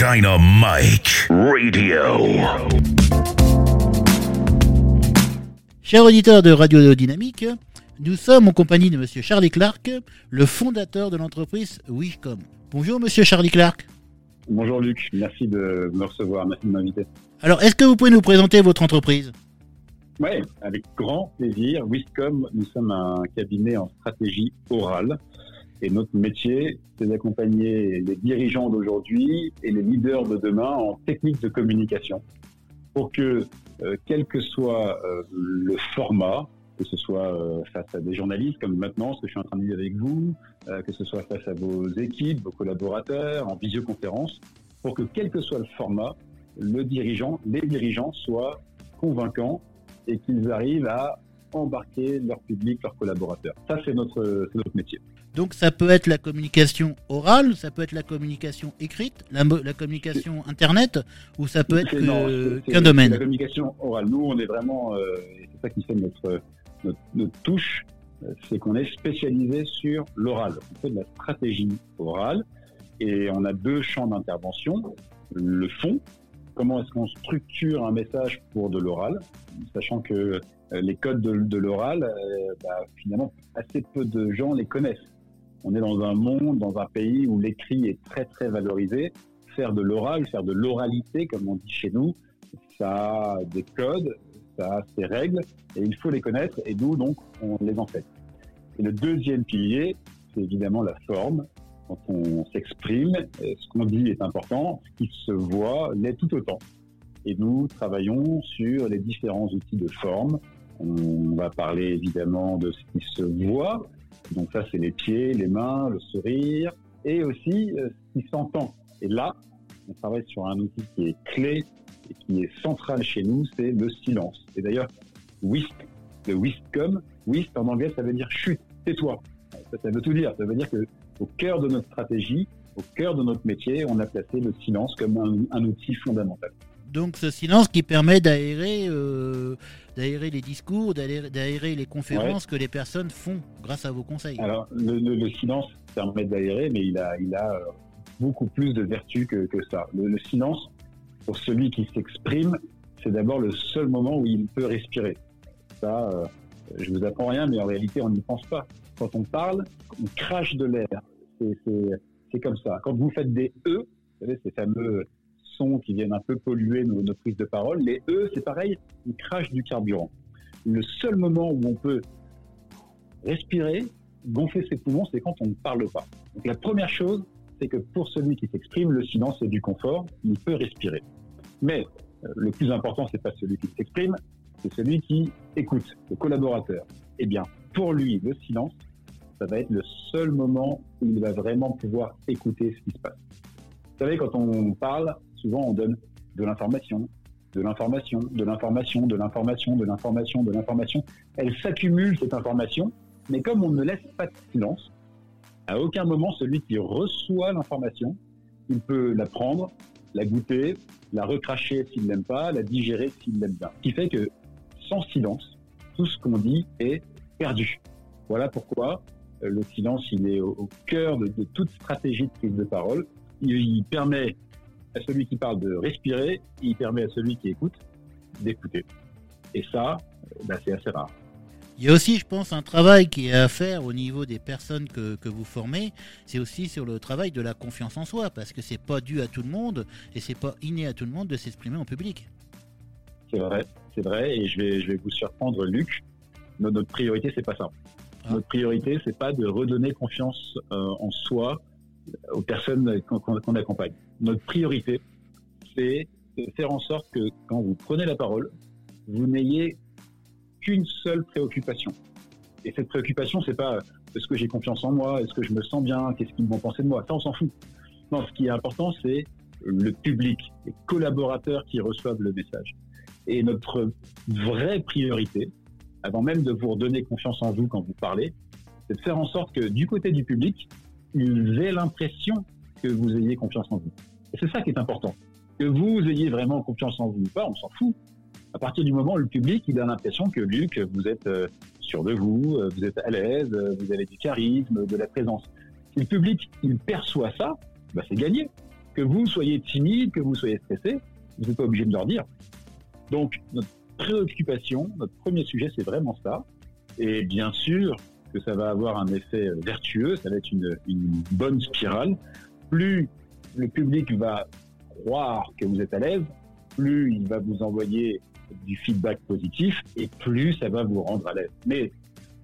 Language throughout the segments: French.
Dynamite Radio. Chers auditeurs de Radio Dynamique, nous sommes en compagnie de Monsieur Charlie Clark, le fondateur de l'entreprise Wishcom. Bonjour Monsieur Charlie Clark. Bonjour Luc, merci de me recevoir, merci de m'inviter. Alors, est-ce que vous pouvez nous présenter votre entreprise? Oui, avec grand plaisir. Wishcom, nous sommes un cabinet en stratégie orale. Et notre métier, c'est d'accompagner les dirigeants d'aujourd'hui et les leaders de demain en technique de communication pour que, euh, quel que soit euh, le format, que ce soit euh, face à des journalistes comme maintenant, ce que je suis en train de dire avec vous, que ce soit face à vos équipes, vos collaborateurs, en visioconférence, pour que quel que soit le format, le dirigeant, les dirigeants soient convaincants et qu'ils arrivent à embarquer leur public, leurs collaborateurs. Ça, c'est notre, notre métier. Donc ça peut être la communication orale, ça peut être la communication écrite, la, la communication internet, ou ça peut être qu'un domaine. La communication orale. Nous, on est vraiment, euh, c'est ça qui fait notre, notre, touche, euh, c'est qu'on est spécialisé sur l'oral. On fait de la stratégie orale et on a deux champs d'intervention. Le fond, comment est-ce qu'on structure un message pour de l'oral, sachant que euh, les codes de, l'oral, bah, finalement, assez peu de gens les connaissent. On est dans un monde, dans un pays où l'écrit est très très valorisé. Faire de l'oral, faire de l'oralité, comme on dit chez nous, ça a des codes, ça a ses règles, et il faut les connaître, et nous, donc, on les enseigne. Et le deuxième pilier, c'est évidemment la forme. Quand on s'exprime, ce qu'on dit est important, ce qui se voit l'est tout autant. Et nous travaillons sur les différents outils de forme. On va parler évidemment de ce qui se voit, donc ça, c'est les pieds, les mains, le sourire, et aussi euh, ce qui s'entend. Et là, on travaille sur un outil qui est clé et qui est central chez nous, c'est le silence. Et d'ailleurs, WISP, le WISPcom, WISP en anglais, ça veut dire chute, tais-toi. Ça, veut tout dire. Ça veut dire que au cœur de notre stratégie, au cœur de notre métier, on a placé le silence comme un outil fondamental. Donc ce silence qui permet d'aérer euh, d'aérer les discours, d'aérer les conférences que les personnes font grâce à vos conseils. Alors le, silence permet d'aérer, mais il a, il a euh, beaucoup plus de vertus que, que ça. Le, silence, pour celui qui s'exprime, c'est d'abord le seul moment où il peut respirer. Ça, euh, je vous apprends rien, mais en réalité, on n'y pense pas. Quand on parle, on crache de l'air. C'est comme ça. Quand vous faites des E, vous savez, ces fameux qui viennent un peu polluer nos, prises de parole. Les E, c'est pareil, ils crachent du carburant. Le seul moment où on peut respirer, gonfler ses poumons, c'est quand on ne parle pas. Donc la première chose, c'est que pour celui qui s'exprime, le silence est du confort, il peut respirer. Mais euh, le plus important, c'est pas celui qui s'exprime, c'est celui qui écoute, le collaborateur. Eh bien, pour lui, le silence, ça va être le seul moment où il va vraiment pouvoir écouter ce qui se passe. Vous savez, quand on parle, souvent on donne de l'information, de l'information, de l'information, de l'information, de l'information, de l'information. Elle s'accumule cette information, mais comme on ne laisse pas de silence, à aucun moment celui qui reçoit l'information, il peut la prendre, la goûter, la recracher s'il l'aime pas, la digérer s'il l'aime bien. Ce qui fait que sans silence, tout ce qu'on dit est perdu. Voilà pourquoi euh, le silence, il est au, cœur de, toute stratégie de prise de parole. il permet à celui qui parle de respirer, il permet à celui qui écoute d'écouter. Et ça, bah, c'est assez rare. Il y a aussi, je pense, un travail qui est à faire au niveau des personnes que, que vous formez. C'est aussi sur le travail de la confiance en soi, parce que c'est pas dû à tout le monde et c'est pas inné à tout le monde de s'exprimer en public. C'est vrai, c'est vrai, et je vais, je vais vous surprendre, Luc. Notre, notre priorité, c'est pas ça. Ah. Notre priorité, c'est pas de redonner confiance euh, en soi aux personnes qu'on accompagne. Notre priorité, c'est de faire en sorte que quand vous prenez la parole, vous n'ayez qu'une seule préoccupation. Et cette préoccupation, c'est pas est-ce que j'ai confiance en moi, est-ce que je me sens bien, qu'est-ce qu'ils vont penser de moi? Ça, on s'en fout. Non, ce qui est important, c'est le public, les collaborateurs qui reçoivent le message. Et notre vraie priorité, avant même de vous redonner confiance en vous quand vous parlez, c'est de faire en sorte que du côté du public, ils aient l'impression que vous ayez confiance en vous. C'est ça qui est important. Que vous ayez vraiment confiance en vous ou pas, on s'en fout. À partir du moment où le public, il a l'impression que Luc, vous êtes euh, sûr de vous, euh, vous êtes à l'aise, euh, vous avez du charisme, de la présence. Si le public, il perçoit ça, bah c'est gagné. Que vous soyez timide, que vous soyez stressé, vous n'êtes pas obligé de leur dire. Donc, notre préoccupation, notre premier sujet, c'est vraiment ça. Et bien sûr que ça va avoir un effet vertueux, ça va être une, une bonne spirale. Plus le public va croire que vous êtes à l'aise, plus il va vous envoyer du feedback positif et plus ça va vous rendre à l'aise. Mais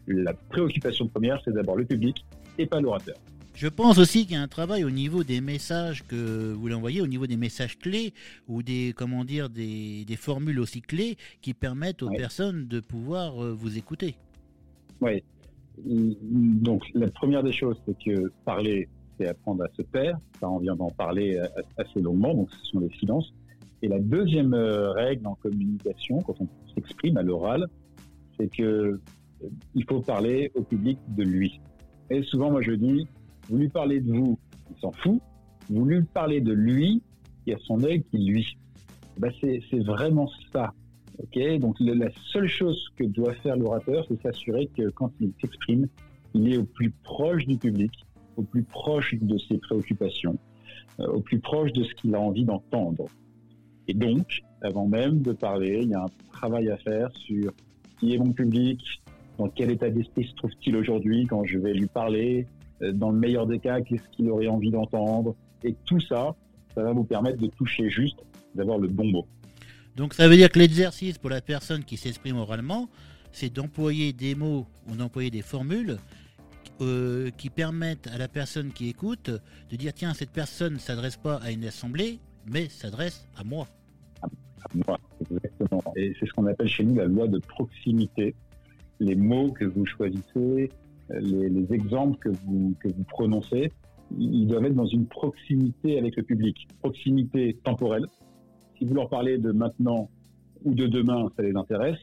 la préoccupation première, c'est d'abord le public et pas l'orateur. Je pense aussi qu'il y a un travail au niveau des messages que vous l'envoyez, au niveau des messages clés ou des comment dire des, formules aussi clés qui permettent aux personnes de pouvoir euh, vous écouter. Oui. Donc la première des choses, c'est que parler, c'est apprendre à se taire. Ça, on vient d'en parler assez longuement. Donc ce sont les silences. Et la deuxième euh, règle en communication, quand on s'exprime à l'oral, c'est que euh, il faut parler au public de lui. Et souvent, moi, je dis, vous lui parlez de vous, il s'en fout. Vous lui parlez de lui, il y a son œil qui lui. Ben, c'est vraiment ça. Ok, donc la seule chose que doit faire l'orateur, c'est s'assurer que quand il s'exprime, il est au plus proche du public, au plus proche de ses préoccupations, euh, au plus proche de ce qu'il a envie d'entendre. Et donc, avant même de parler, il y a un travail à faire sur qui est mon public, dans quel état d'esprit se trouve-t-il aujourd'hui quand je vais lui parler, euh, dans le meilleur des cas, qu'est-ce qu'il aurait envie d'entendre. Et tout ça, ça va vous permettre de toucher juste, d'avoir le bon mot. Donc ça veut dire que l'exercice pour la personne qui s'exprime oralement, c'est d'employer des mots ou d'employer des formules euh, qui permettent à la personne qui écoute de dire tiens, cette personne ne s'adresse pas à une assemblée, mais s'adresse à moi. À moi, exactement. Et c'est ce qu'on appelle chez nous la loi de proximité. Les mots que vous choisissez, les, exemples que vous, que vous prononcez, ils doivent être dans une proximité avec le public. Proximité temporelle. Si vous leur parlez de maintenant ou de demain, ça les intéresse.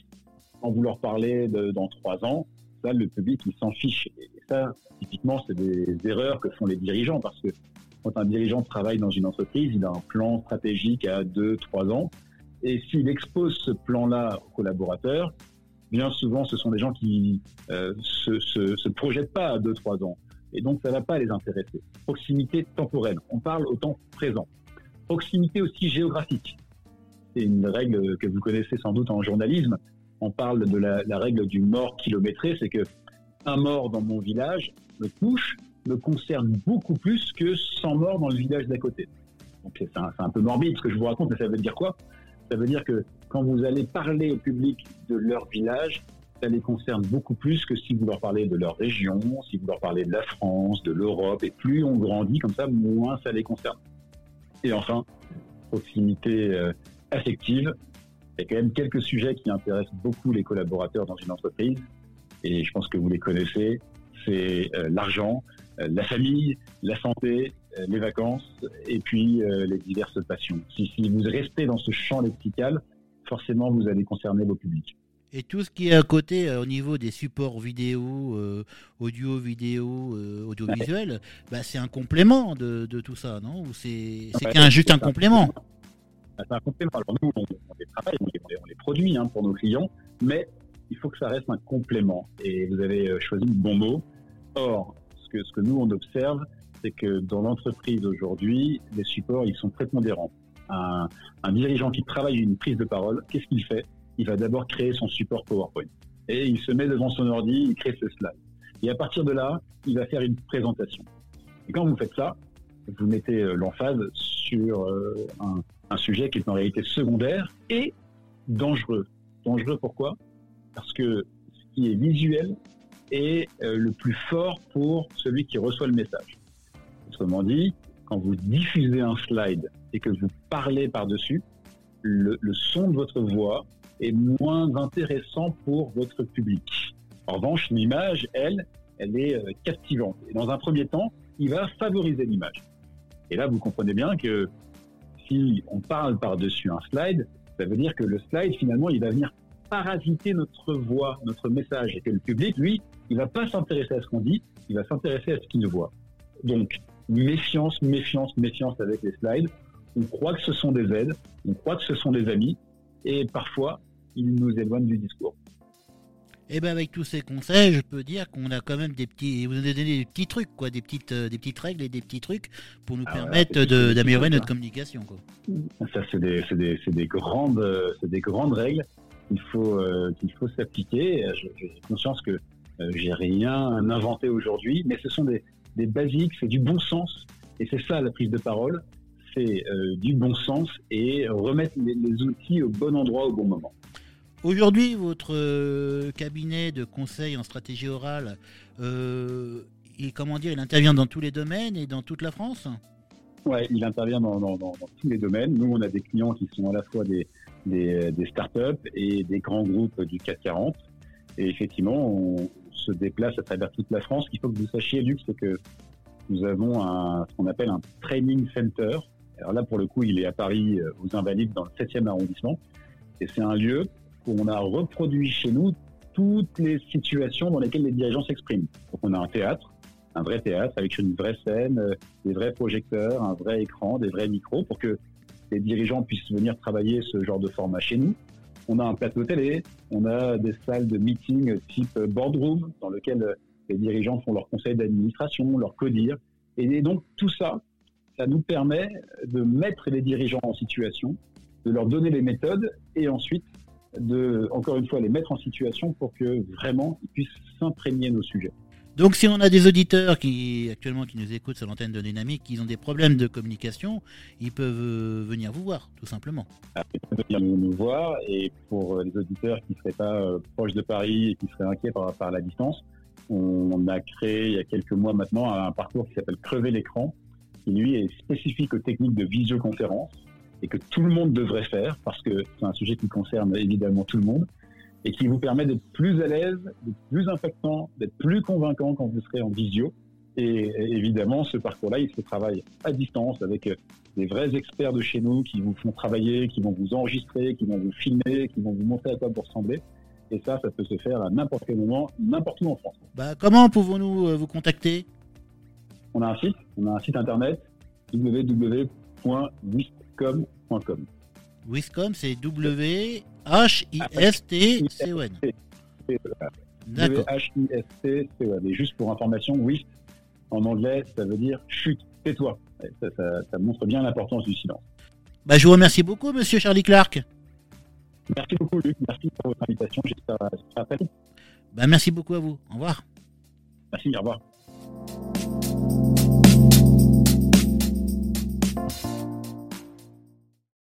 Quand vous leur parlez de, dans trois ans, ça, le public, il s'en fiche. Ça, typiquement, c'est des erreurs que font les dirigeants parce que quand un dirigeant travaille dans une entreprise, il a un plan stratégique à deux, trois ans. Et s'il expose ce plan-là aux collaborateurs, bien souvent, ce sont des gens qui euh, se, projettent pas à deux, trois ans. Et donc, ça ne va pas les intéresser. Proximité temporelle. On parle au temps présent. Proximité aussi géographique. C'est une règle que vous connaissez sans doute en journalisme. On parle de la règle du mort kilométré. C'est que un mort dans mon village me touche, me concerne beaucoup plus que 100 morts dans le village d'à côté. Donc c'est un, peu morbide ce que je vous raconte, mais ça veut dire quoi? Ça veut dire que quand vous allez parler au public de leur village, ça les concerne beaucoup plus que si vous leur parlez de leur région, si vous leur parlez de la France, de l'Europe. Et plus on grandit comme ça, moins ça les concerne. Et enfin, proximité euh, affective. Il y a quand même quelques sujets qui intéressent beaucoup les collaborateurs dans une entreprise. Et je pense que vous les connaissez. C'est euh, l'argent, euh, la famille, la santé, euh, les vacances et puis les diverses passions. Si, vous restez dans ce champ lexical, forcément vous allez concerner vos publics. Et tout ce qui est à côté au niveau des supports vidéo, audio, vidéo, audiovisuel, bah, c'est un complément de, tout ça, non? Ou c'est juste un complément? C'est un complément. Alors nous, on, les travaille, on les, produit hein, pour nos clients, mais il faut que ça reste un complément. Et vous avez choisi le bon mot. Or, ce que nous, on observe, c'est que dans l'entreprise aujourd'hui, les supports, ils sont très pondérants. Un, un dirigeant qui travaille une prise de parole, qu'est-ce qu'il fait? Il va d'abord créer son support PowerPoint. Et il se met devant son ordi, il crée ce slide. Et à partir de là, il va faire une présentation. Et quand vous faites ça, vous mettez euh, l'emphase sur euh, un sujet qui est en réalité secondaire et dangereux. Dangereux pourquoi? Parce que ce qui est visuel est euh, le plus fort pour celui qui reçoit le message. Autrement dit, quand vous diffusez un slide et que vous parlez par-dessus, le, son de votre voix est moins intéressant pour votre public. En revanche, l'image, elle, elle est euh, captivante. Et dans un premier temps, il va favoriser l'image. Et là, vous comprenez bien que si on parle par-dessus un slide, ça veut dire que le slide, finalement, il va venir parasiter notre voix, notre message, et que le public, lui, il va pas s'intéresser à ce qu'on dit, il va s'intéresser à ce qu'il nous voit. Donc, méfiance, méfiance, méfiance avec les slides. On croit que ce sont des aides, on croit que ce sont des amis, et parfois, ils nous éloignent du discours. Et eh bien avec tous ces conseils, je peux dire qu'on a quand même des petits, vous avez donné des petits trucs, quoi, des petites, euh, des petites règles et des petits trucs pour nous ah permettre d'améliorer notre communication. Quoi. Ça, c'est des, des, des, grandes, c'est des grandes règles qu'il faut, euh, qu'il faut s'appliquer. J'ai conscience que euh, j'ai rien inventé aujourd'hui, mais ce sont des, des basiques, c'est du bon sens, et c'est ça la prise de parole, c'est du bon sens et remettre les outils au bon endroit au bon moment. Aujourd'hui, votre euh, cabinet de conseil en stratégie orale, euh, il, comment dire, il intervient dans tous les domaines et dans toute la France? Oui, il intervient dans, tous les domaines. Nous, on a des clients qui sont à la fois des, des, des startups et des grands groupes du CAC 40. Et effectivement, on se déplace à travers toute la France. Ce qu'il faut que vous sachiez, Luc, c'est que nous avons un, ce qu'on appelle un training center. Alors là, pour le coup, il est à Paris, euh, aux Invalides, dans le 7e arrondissement. Et c'est un lieu où on a reproduit chez nous toutes les situations dans lesquelles les dirigeants s'expriment. Donc on a un théâtre, un vrai théâtre avec une vraie scène, euh, des vrais projecteurs, un vrai écran, des vrais micros pour que dirigeants puissent venir travailler ce genre de format chez nous. On a un plateau télé, on a des salles de meeting type boardroom dans lequel les dirigeants font leur conseil d'administration, leur codir. Et donc tout ça, ça nous permet de mettre les dirigeants en situation, de leur donner les méthodes et ensuite de, encore une fois, les mettre en situation pour que vraiment ils puissent s'imprégner nos sujets. Donc si on a des auditeurs qui actuellement qui nous écoutent sur l'antenne de Dynamique, qui ont des problèmes de communication, ils peuvent euh, venir vous voir, tout simplement. Ils peuvent venir nous, voir et pour les auditeurs qui ne seraient pas euh, proches de Paris et qui seraient inquiets par la distance, on a créé il y a quelques mois maintenant un parcours qui s'appelle Crever l'écran, qui lui est spécifique aux techniques de visioconférence et que tout le monde devrait faire parce que c'est un sujet qui concerne évidemment tout le monde et qui vous permet d'être plus à l'aise, d'être plus impactant, d'être plus convaincant quand vous serez en visio. Et évidemment, ce parcours-là, il se travaille à distance avec des vrais experts de chez nous qui vous font travailler, qui vont vous enregistrer, qui vont vous filmer, qui vont vous montrer à quoi vous ressemblez. Et ça, ça peut se faire à n'importe quel moment, n'importe où en France. Bah, comment pouvons-nous euh, vous contacter? On a un site, on a un site internet www.wist wiscom.com. Wiscom, c'est W-H-I-S-T-C-O-N. W-H-I-S-T-C-O-N. Et juste pour information, WIST, en anglais, ça veut dire chute, tais-toi. Ça, ça, montre bien l'importance du silence. Bah, je vous remercie beaucoup, monsieur Charlie Clark. Merci beaucoup, Luc. Merci pour votre invitation. J'espère à Bah, merci beaucoup à vous. Au revoir. Merci, au revoir.